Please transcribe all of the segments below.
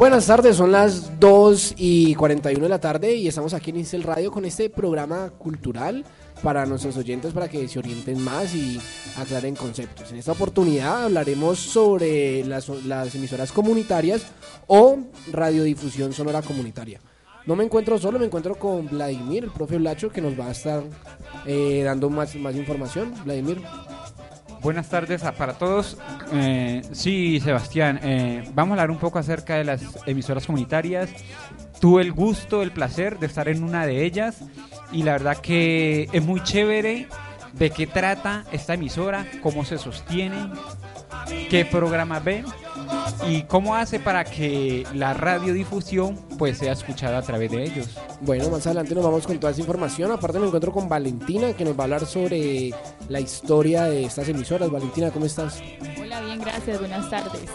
Buenas tardes, son las 2 y 41 de la tarde y estamos aquí en Incel Radio con este programa cultural para nuestros oyentes para que se orienten más y aclaren conceptos. En esta oportunidad hablaremos sobre las, las emisoras comunitarias o radiodifusión sonora comunitaria. No me encuentro solo, me encuentro con Vladimir, el profe Blacho, que nos va a estar eh, dando más, más información. Vladimir. Buenas tardes para todos. Eh, sí, Sebastián, eh, vamos a hablar un poco acerca de las emisoras comunitarias. Tuve el gusto, el placer de estar en una de ellas y la verdad que es muy chévere de qué trata esta emisora, cómo se sostiene, qué programas ve y cómo hace para que la radiodifusión pues sea escuchada a través de ellos. Bueno, más adelante nos vamos con toda esa información. Aparte me encuentro con Valentina, que nos va a hablar sobre la historia de estas emisoras. Valentina, ¿cómo estás? Hola, bien, gracias. Buenas tardes.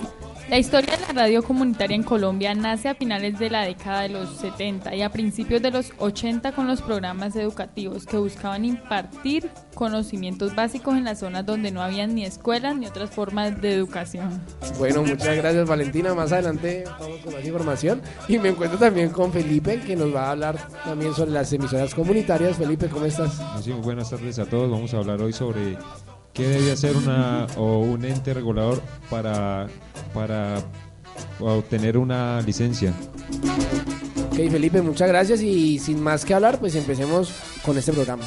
La historia de la radio comunitaria en Colombia nace a finales de la década de los 70 y a principios de los 80 con los programas educativos que buscaban impartir conocimientos básicos en las zonas donde no habían ni escuelas ni otras formas de educación. Bueno, muchas gracias Valentina. Más adelante vamos con más información. Y me encuentro también con Felipe, que nos va a hablar también sobre las emisoras comunitarias. Felipe, ¿cómo estás? Sí, muy buenas tardes a todos. Vamos a hablar hoy sobre qué debe hacer una o un ente regulador para, para obtener una licencia. Ok, Felipe, muchas gracias. Y sin más que hablar, pues empecemos con este programa.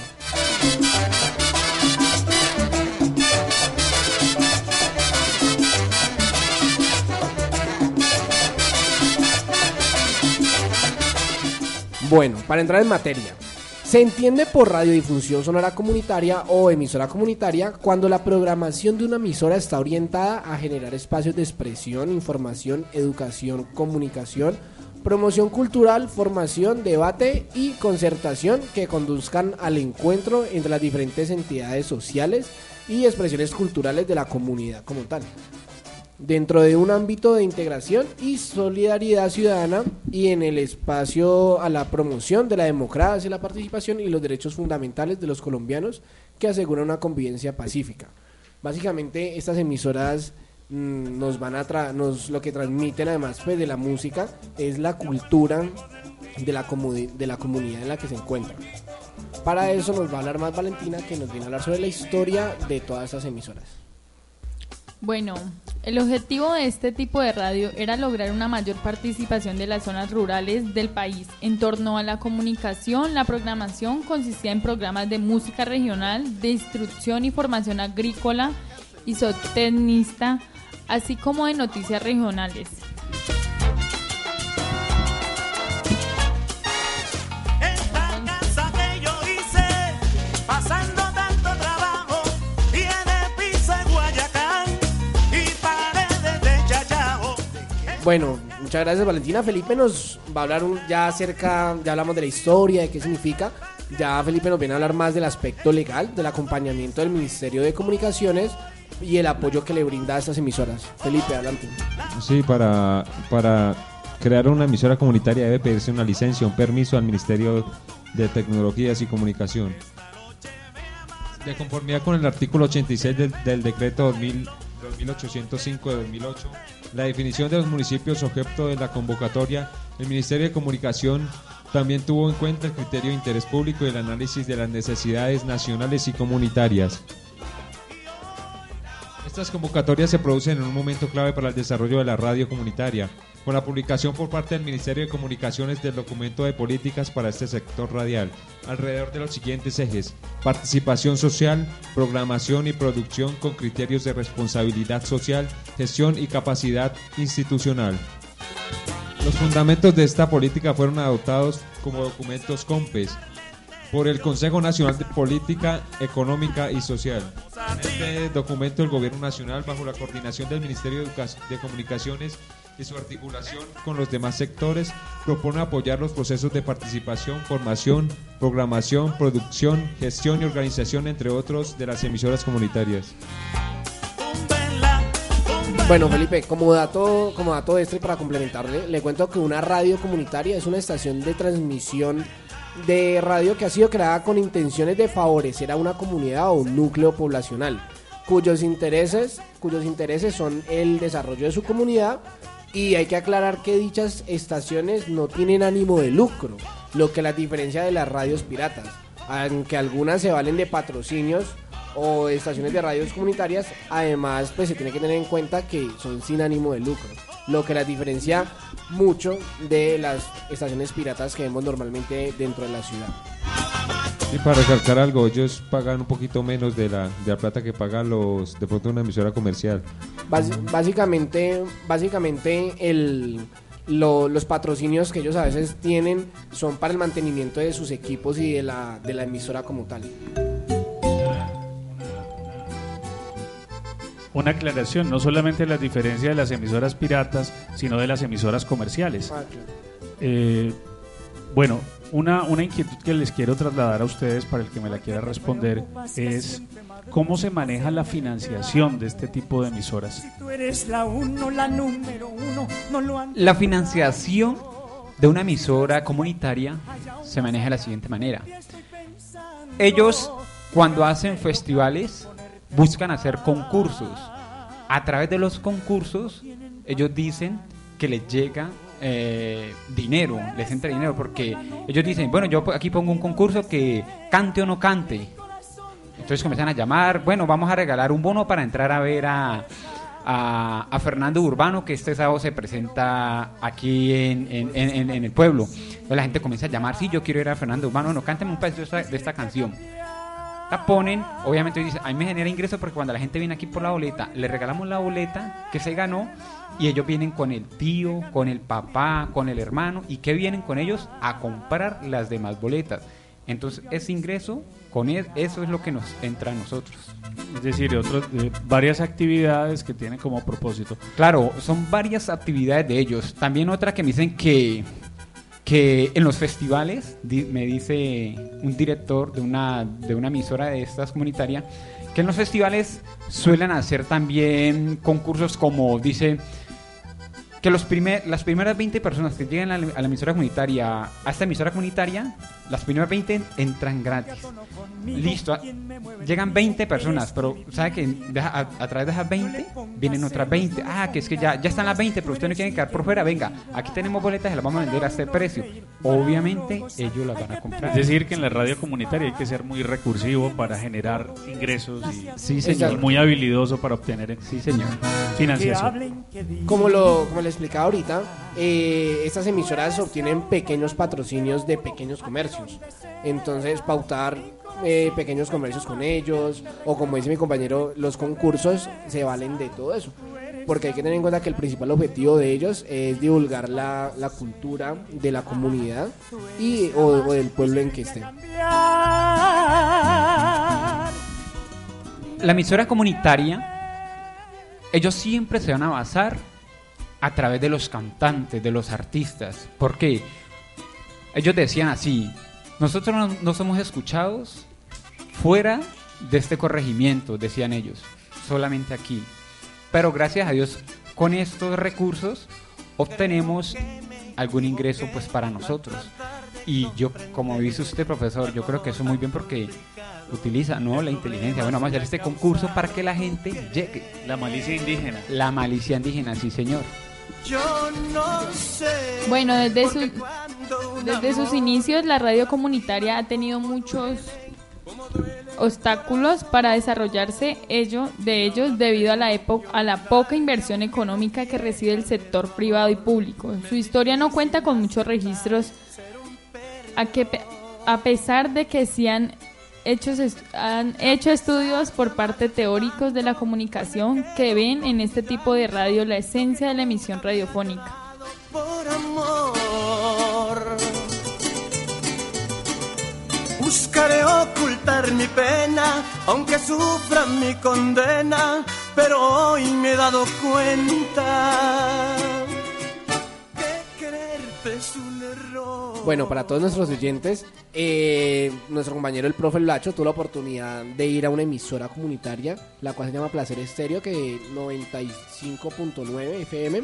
Bueno, para entrar en materia, se entiende por radiodifusión sonora comunitaria o emisora comunitaria cuando la programación de una emisora está orientada a generar espacios de expresión, información, educación, comunicación, promoción cultural, formación, debate y concertación que conduzcan al encuentro entre las diferentes entidades sociales y expresiones culturales de la comunidad como tal dentro de un ámbito de integración y solidaridad ciudadana y en el espacio a la promoción de la democracia, la participación y los derechos fundamentales de los colombianos que aseguran una convivencia pacífica. Básicamente estas emisoras mm, nos van a tra nos lo que transmiten además pues, de la música es la cultura de la, de la comunidad en la que se encuentran. Para eso nos va a hablar más Valentina que nos viene a hablar sobre la historia de todas estas emisoras. Bueno, el objetivo de este tipo de radio era lograr una mayor participación de las zonas rurales del país en torno a la comunicación. La programación consistía en programas de música regional, de instrucción y formación agrícola y zootecnista, así como de noticias regionales. Bueno, muchas gracias Valentina. Felipe nos va a hablar un- ya acerca, ya hablamos de la historia, de qué significa. Ya Felipe nos viene a hablar más del aspecto legal, del acompañamiento del Ministerio de Comunicaciones y el apoyo que le brinda a estas emisoras. Felipe, adelante. Sí, para, para crear una emisora comunitaria debe pedirse una licencia, un permiso al Ministerio de Tecnologías y Comunicación. De conformidad con el artículo 86 del, del decreto 2000 2805 de 2008, la definición de los municipios objeto de la convocatoria, el Ministerio de Comunicación también tuvo en cuenta el criterio de interés público y el análisis de las necesidades nacionales y comunitarias. Estas convocatorias se producen en un momento clave para el desarrollo de la radio comunitaria, con la publicación por parte del Ministerio de Comunicaciones del documento de políticas para este sector radial, alrededor de los siguientes ejes, participación social, programación y producción con criterios de responsabilidad social, gestión y capacidad institucional. Los fundamentos de esta política fueron adoptados como documentos COMPES, por el Consejo Nacional de Política Económica y Social. Este documento el Gobierno Nacional, bajo la coordinación del Ministerio de, Comunicaciones y su articulación con los demás sectores, propone apoyar los procesos de participación, formación, programación, producción, gestión y organización, entre otros, de las emisoras comunitarias. Bueno, Felipe, como dato, como dato extra para complementarle, le cuento que una radio comunitaria es una estación de transmisión de radio que ha sido creada con intenciones de favorecer a una comunidad o un núcleo poblacional, cuyos intereses, cuyos intereses son el desarrollo de su comunidad y hay que aclarar que dichas estaciones no tienen ánimo de lucro, lo que las diferencia de las radios piratas, aunque algunas se valen de patrocinios o estaciones de radios comunitarias, además pues se tiene que tener en cuenta que son sin ánimo de lucro, lo que las diferencia mucho de las estaciones piratas que vemos normalmente dentro de la ciudad. Y para recalcar algo, ellos pagan un poquito menos de la, de la plata que pagan los de pronto una emisora comercial. Básicamente, básicamente el, lo- los patrocinios que ellos a veces tienen son para el mantenimiento de sus equipos y de la, de la emisora como tal. Una aclaración, no solamente la diferencia de las emisoras piratas, sino de las emisoras comerciales. Ah. Eh, bueno, una, una inquietud que les quiero trasladar a ustedes para el que me la quiera responder es cómo se maneja la financiación de este tipo de emisoras. Tú eres la uno, la número uno, no lo han La financiación de una emisora comunitaria se maneja de la siguiente manera. Ellos, cuando hacen festivales, buscan hacer concursos. A través de los concursos, ellos dicen que les llega eh, dinero, les entra dinero, porque ellos dicen, bueno, yo aquí pongo un concurso que cante o no cante. Entonces comienzan a llamar, bueno, vamos a regalar un bono para entrar a ver a, a, Fernando Urbano, que este sábado se presenta aquí en, en- el pueblo. Entonces la gente comienza a llamar, sí, yo quiero ir a Fernando Urbano, no, cánteme un esta, de esta canción. La ponen, obviamente dice, a mí me genera ingreso porque cuando la gente viene aquí por la boleta, le regalamos la boleta que se ganó y ellos vienen con el tío, con el papá, con el hermano y que vienen con ellos a comprar las demás boletas. Entonces ese ingreso, con e- eso es lo que nos entra a nosotros. Es decir, otros, eh, varias actividades que tienen como propósito. Claro, son varias actividades de ellos. También otra que me dicen que, que en los festivales, me dice un director de una, de una emisora de estas comunitarias, que en los festivales suelen hacer también concursos como dice que los primer, las primeras 20 personas que llegan a la, a la emisora comunitaria, a esta emisora comunitaria, las primeras 20 entran gratis. Listo, a- llegan 20 personas, pero ¿sabe que deja- a, a través de esas 20 vienen otras 20? Ah, que es que ya, ya están las 20, pero ustedes no quieren quedar por fuera. Venga, aquí tenemos boletas y las vamos a vender a este precio. Obviamente ellos las van a comprar. Es decir, que en la radio comunitaria hay que ser muy recursivo para generar ingresos y, Sí, y señor. muy habilidoso para obtener Sí, señor. financiación. Como lo, como le explicaba ahorita, eh, estas emisoras obtienen pequeños patrocinios de pequeños comercios. Entonces, pautar eh, pequeños comercios con ellos, o como dice mi compañero, los concursos se valen de todo eso. Porque hay que tener en cuenta que el principal objetivo de ellos es divulgar la, la cultura de la comunidad y, o, o del pueblo en que estén. La emisora comunitaria, ellos siempre se van a basar a través de los cantantes, de los artistas. ¿Por qué? Ellos decían así, nosotros no, no somos escuchados fuera de este corregimiento, decían ellos, solamente aquí. Pero gracias a Dios, con estos recursos obtenemos algún ingreso pues para nosotros. Y yo, como dice usted, profesor, yo creo que eso muy bien porque utiliza ¿no? la inteligencia. Bueno, vamos a hacer este concurso para que la gente llegue. La malicia indígena. La malicia indígena, sí, señor. Yo no sé. Bueno, desde, su- desde sus inicios la radio comunitaria ha tenido muchos obstáculos para desarrollarse ello, de ellos debido a la, epo- a la poca inversión económica que recibe el sector privado y público. Su historia no cuenta con muchos registros, a, que, a pesar de que sí han hecho, est- han hecho estudios por parte teóricos de la comunicación que ven en este tipo de radio la esencia de la emisión radiofónica. por amor. Buscaré ocultar mi pena, aunque sufra mi condena, pero hoy me he dado cuenta Bueno, para todos nuestros oyentes, eh, nuestro compañero el profe Lacho tuvo la oportunidad de ir a una emisora comunitaria, la cual se llama Placer Estéreo, que 95.9 FM,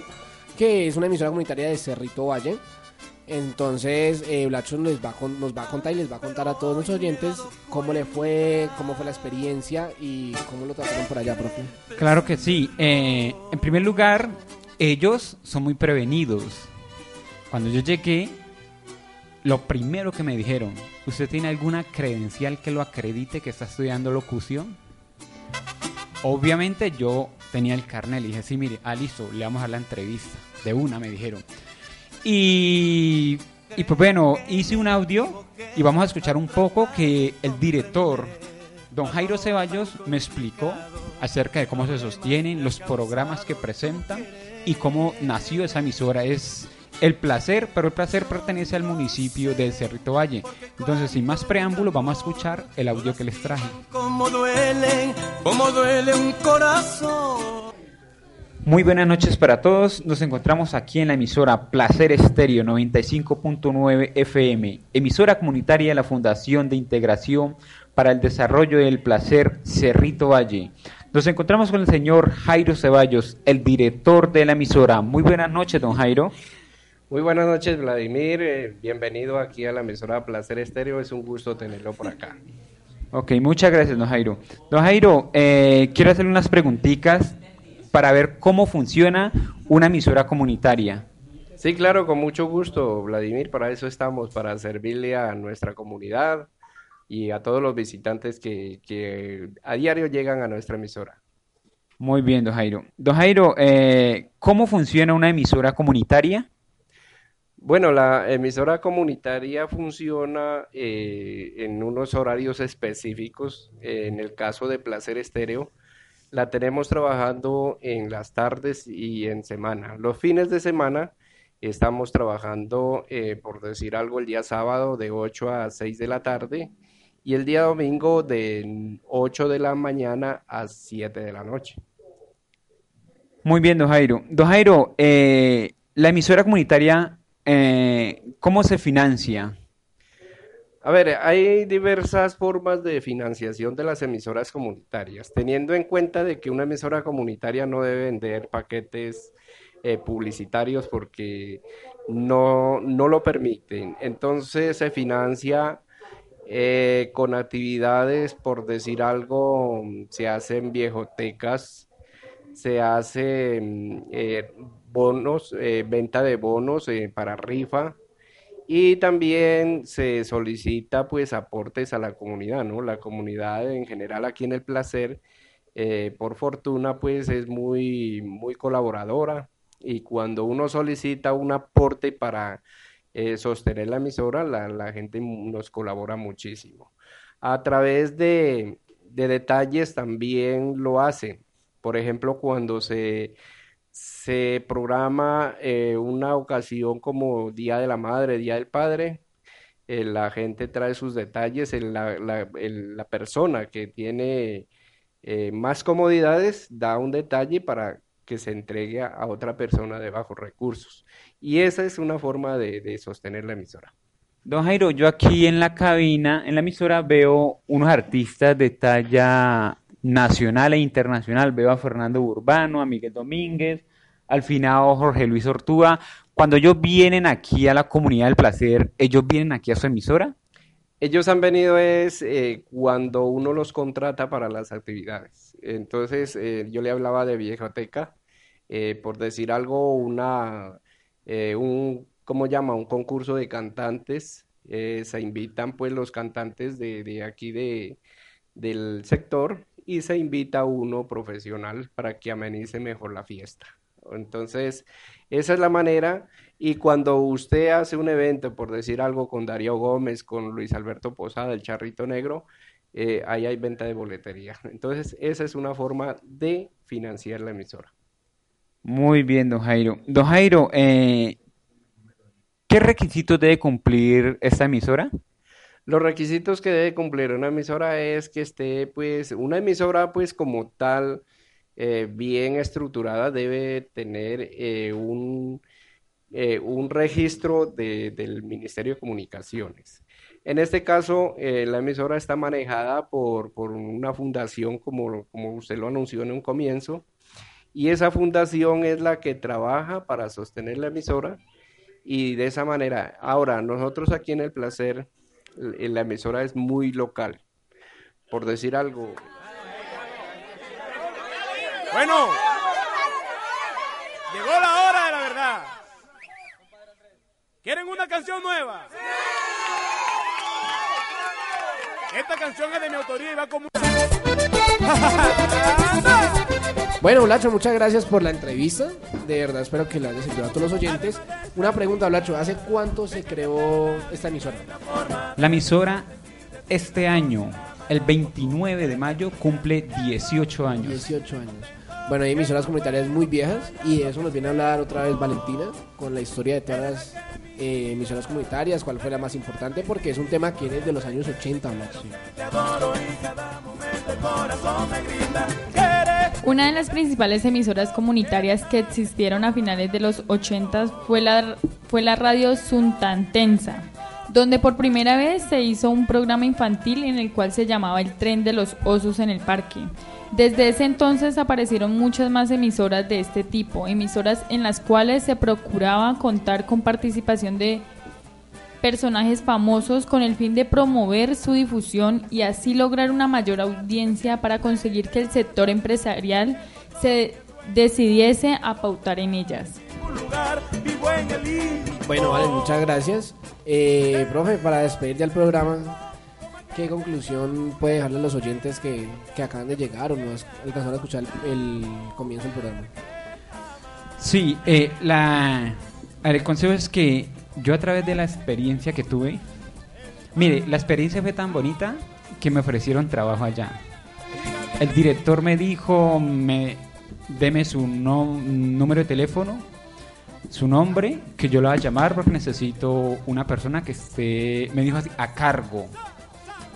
que es una emisora comunitaria de Cerrito Valle. Entonces, eh, Blacho les va con- nos va a contar y les va a contar a todos nuestros oyentes cómo le fue, cómo fue la experiencia y cómo lo trataron por allá, profe. Claro que sí. Eh, en primer lugar, ellos son muy prevenidos. Cuando yo llegué, lo primero que me dijeron, ¿usted tiene alguna credencial que lo acredite que está estudiando locución? Obviamente yo tenía el carnet, le dije, sí, mire, ah, listo, le vamos a la entrevista. De una, me dijeron. Y, y pues bueno, hice un audio y vamos a escuchar un poco que el director, don Jairo Ceballos, me explicó acerca de cómo se sostienen los programas que presentan y cómo nació esa emisora. Es el placer, pero el placer pertenece al municipio de Cerrito Valle. Entonces, sin más preámbulo, vamos a escuchar el audio que les traje. Cómo duele, cómo duele un corazón. Muy buenas noches para todos. Nos encontramos aquí en la emisora Placer Estéreo 95.9 FM, emisora comunitaria de la Fundación de Integración para el Desarrollo del Placer Cerrito Valle. Nos encontramos con el señor Jairo Ceballos, el director de la emisora. Muy buenas noches, don Jairo. Muy buenas noches, Vladimir. Eh, bienvenido aquí a la emisora Placer Estéreo. Es un gusto tenerlo por acá. Ok, muchas gracias, don Jairo. Don Jairo, eh, quiero hacerle unas preguntitas para ver cómo funciona una emisora comunitaria. Sí, claro, con mucho gusto, Vladimir. Para eso estamos, para servirle a nuestra comunidad y a todos los visitantes que, que a diario llegan a nuestra emisora. Muy bien, don Jairo. Don Jairo, eh, ¿cómo funciona una emisora comunitaria? Bueno, la emisora comunitaria funciona eh, en unos horarios específicos. Eh, en el caso de Placer Estéreo, la tenemos trabajando en las tardes y en semana. Los fines de semana estamos trabajando, eh, por decir algo, el día sábado de 8 a 6 de la tarde y el día domingo de 8 de la mañana a 7 de la noche. Muy bien, don Jairo. Don Jairo, eh, la emisora comunitaria, eh, ¿cómo se financia? A ver, hay diversas formas de financiación de las emisoras comunitarias, teniendo en cuenta de que una emisora comunitaria no debe vender paquetes eh, publicitarios porque no, no lo permiten. Entonces se financia eh, con actividades, por decir algo, se hacen viejotecas, se hacen bonos, eh, venta de bonos eh, para rifa y también se solicita pues aportes a la comunidad, ¿no? La comunidad en general aquí en El Placer, eh, por fortuna pues es muy, muy colaboradora y cuando uno solicita un aporte para sostener la emisora, la, la gente nos colabora muchísimo. A través de, de detalles también lo hace. Por ejemplo, cuando se, se programa eh, una ocasión como Día de la Madre, Día del Padre, eh, la gente trae sus detalles, la, persona que tiene eh, más comodidades da un detalle para que se entregue a, a otra persona de bajos recursos. Y esa es una forma de, de sostener la emisora. Don Jairo, yo aquí en la cabina, en la emisora, veo unos artistas de talla nacional e internacional. Veo a Fernando Urbano, a Miguel Domínguez, al finado Jorge Luis Ortúa. Cuando ellos vienen aquí a la comunidad del placer, ¿ellos vienen aquí a su emisora? Ellos han venido es eh, cuando uno los contrata para las actividades. Entonces, eh, yo le hablaba de Viejoteca, eh, por decir algo, una, eh, un, ¿cómo llama? Un concurso de cantantes. se invitan pues los cantantes de, de aquí de, del sector y se invita a uno profesional para que amenice mejor la fiesta. Entonces, esa es la manera. Y cuando usted hace un evento, por decir algo, con Darío Gómez, con Luis Alberto Posada, el Charrito Negro, eh, ahí hay venta de boletería. Entonces, esa es una forma de financiar la emisora. Muy bien, don Jairo. Don Jairo, eh, ¿qué requisitos debe cumplir esta emisora? Los requisitos que debe cumplir una emisora es que esté, pues, una emisora, pues, como tal, eh, bien estructurada, debe tener eh, un, eh, un registro de- del Ministerio de Comunicaciones. En este caso, la emisora está manejada por, por una fundación, como, como usted lo anunció en un comienzo, y esa fundación es la que trabaja para sostener la emisora y de esa manera. Ahora, nosotros aquí en El Placer, la emisora es muy local. Por decir algo, Bueno, llegó la hora de la verdad. ¿Quieren una canción nueva? Esta canción es de mi autoría y va como... Bueno, Blacho, muchas gracias por la entrevista. De verdad, espero que la haya servido a todos los oyentes. Una pregunta, Blacho, ¿hace cuánto se creó esta emisora? La emisora este año, el 29 de mayo, cumple 18 años. 18 años. Bueno, hay emisoras comunitarias muy viejas y de eso nos viene a hablar otra vez Valentina con la historia de todas las eh, emisoras comunitarias, cuál fue la más importante, porque es un tema que es de los años 80, Blacho. Una de las principales emisoras comunitarias que existieron a finales de los 80 fue la, fue la radio Suntantensa, donde por primera vez se hizo un programa infantil en el cual se llamaba El tren de los osos en el parque. Desde ese entonces aparecieron muchas más emisoras de este tipo, emisoras en las cuales se procuraba contar con participación de personajes famosos con el fin de promover su difusión y así lograr una mayor audiencia para conseguir que el sector empresarial se decidiese a pautar en ellas. Bueno, vale, muchas gracias. Eh, profe, para despedir ya el programa, ¿qué conclusión puede dejarle a los oyentes que, acaban de llegar o no alcanzaron a escuchar el, el comienzo del programa? Sí, eh, la, el consejo es que yo a través de la experiencia que tuve, mire, la experiencia fue tan bonita que me ofrecieron trabajo allá. El director me dijo, me, deme su no- número de teléfono, su nombre, que yo lo voy a llamar porque necesito una persona que esté, me dijo así, a cargo.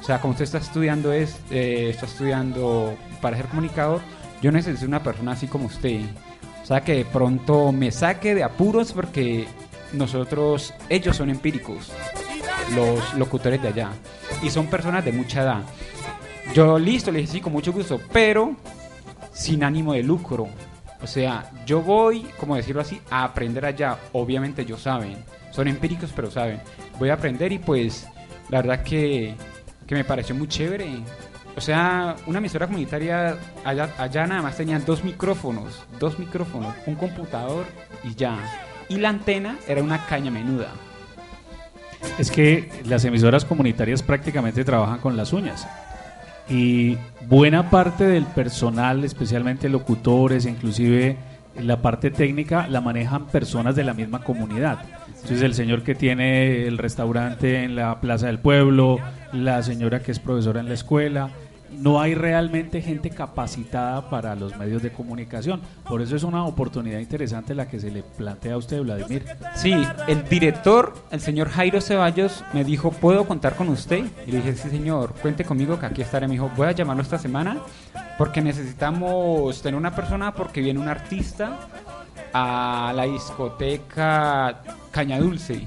O sea, como usted está estudiando es, eh, está estudiando para ser comunicador, yo necesito una persona así como usted. O sea, que de pronto me saque de apuros porque nosotros, ellos son empíricos, los locutores de allá, y son personas de mucha edad. Yo listo, le dije sí, con mucho gusto, pero sin ánimo de lucro. O sea, yo voy, como decirlo así, a aprender allá. Obviamente ellos saben, son empíricos, pero saben. Voy a aprender y pues la verdad que, que me pareció muy chévere. O sea, una emisora comunitaria allá, allá nada más tenía dos micrófonos, dos micrófonos, un computador y ya. Y la antena era una caña menuda. Es que las emisoras comunitarias prácticamente trabajan con las uñas. Y buena parte del personal, especialmente locutores, inclusive la parte técnica, la manejan personas de la misma comunidad. Entonces el señor que tiene el restaurante en la Plaza del Pueblo, la señora que es profesora en la escuela, no hay realmente gente capacitada para los medios de comunicación. Por eso es una oportunidad interesante la que se le plantea a usted, Vladimir. Sí, el director, el señor Jairo Ceballos, me dijo, ¿puedo contar con usted? Y le dije, sí señor, cuente conmigo que aquí estaré. Me dijo, voy a llamarlo esta semana porque necesitamos tener una persona porque viene un artista a la discoteca Caña Dulce.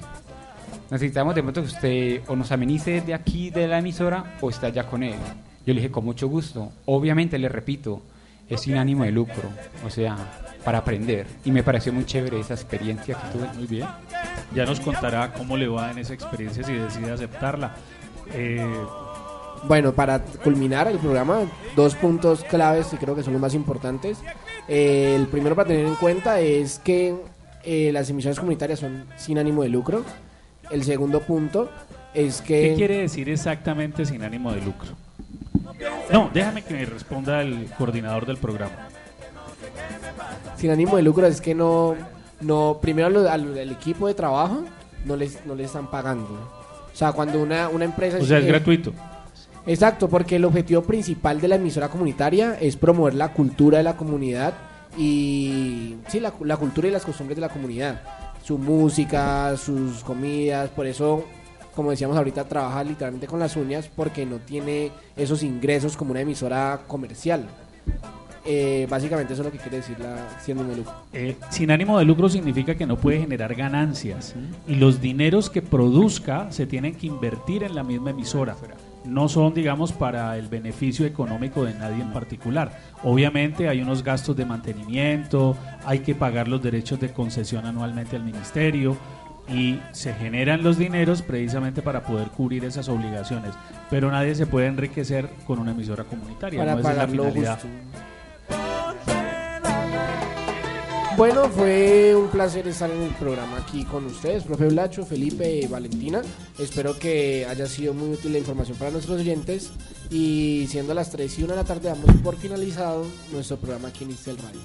Necesitamos de pronto que usted o nos amenice de aquí de la emisora o esté allá con él. Yo le dije, con mucho gusto. Obviamente, le repito, es sin ánimo de lucro, o sea, para aprender. Y me pareció muy chévere esa experiencia que tuve. Muy bien. Ya nos contará cómo le va en esa experiencia si decide aceptarla. Eh, Bueno, para culminar el programa, dos puntos claves que creo que son los más importantes. Eh, el primero para tener en cuenta es que eh, las emisiones comunitarias son sin ánimo de lucro. El segundo punto es que... ¿Qué quiere decir exactamente sin ánimo de lucro? No, déjame que me responda el coordinador del programa. sin ánimo de lucro es que no, no primero al, al- al equipo de trabajo no les, no les están pagando. O sea, cuando una, una empresa... O sea, es eh, gratuito. Exacto, porque el objetivo principal de la emisora comunitaria es promover la cultura de la comunidad y sí, la, la cultura y las costumbres de la comunidad, su música, sus comidas, por eso como decíamos ahorita, trabaja literalmente con las uñas porque no tiene esos ingresos como una emisora comercial. Eh, básicamente eso es lo que quiere decir la siendo de lucro. Eh, sin ánimo de lucro significa que no puede generar ganancias y los dineros que produzca se tienen que invertir en la misma emisora. No son, digamos, para el beneficio económico de nadie en particular. Obviamente hay unos gastos de mantenimiento, hay que pagar los derechos de concesión anualmente al ministerio y se generan los dineros precisamente para poder cubrir esas obligaciones. Pero nadie se puede enriquecer con una emisora comunitaria. Para no esa es la pagar finalidad. Bueno, fue un placer estar en el programa aquí con ustedes, profe Blacho, Felipe Valentina. Espero que haya sido muy útil la información para nuestros oyentes. Y siendo las 3 y 1 de la tarde, damos por finalizado nuestro programa aquí en Istel Radio.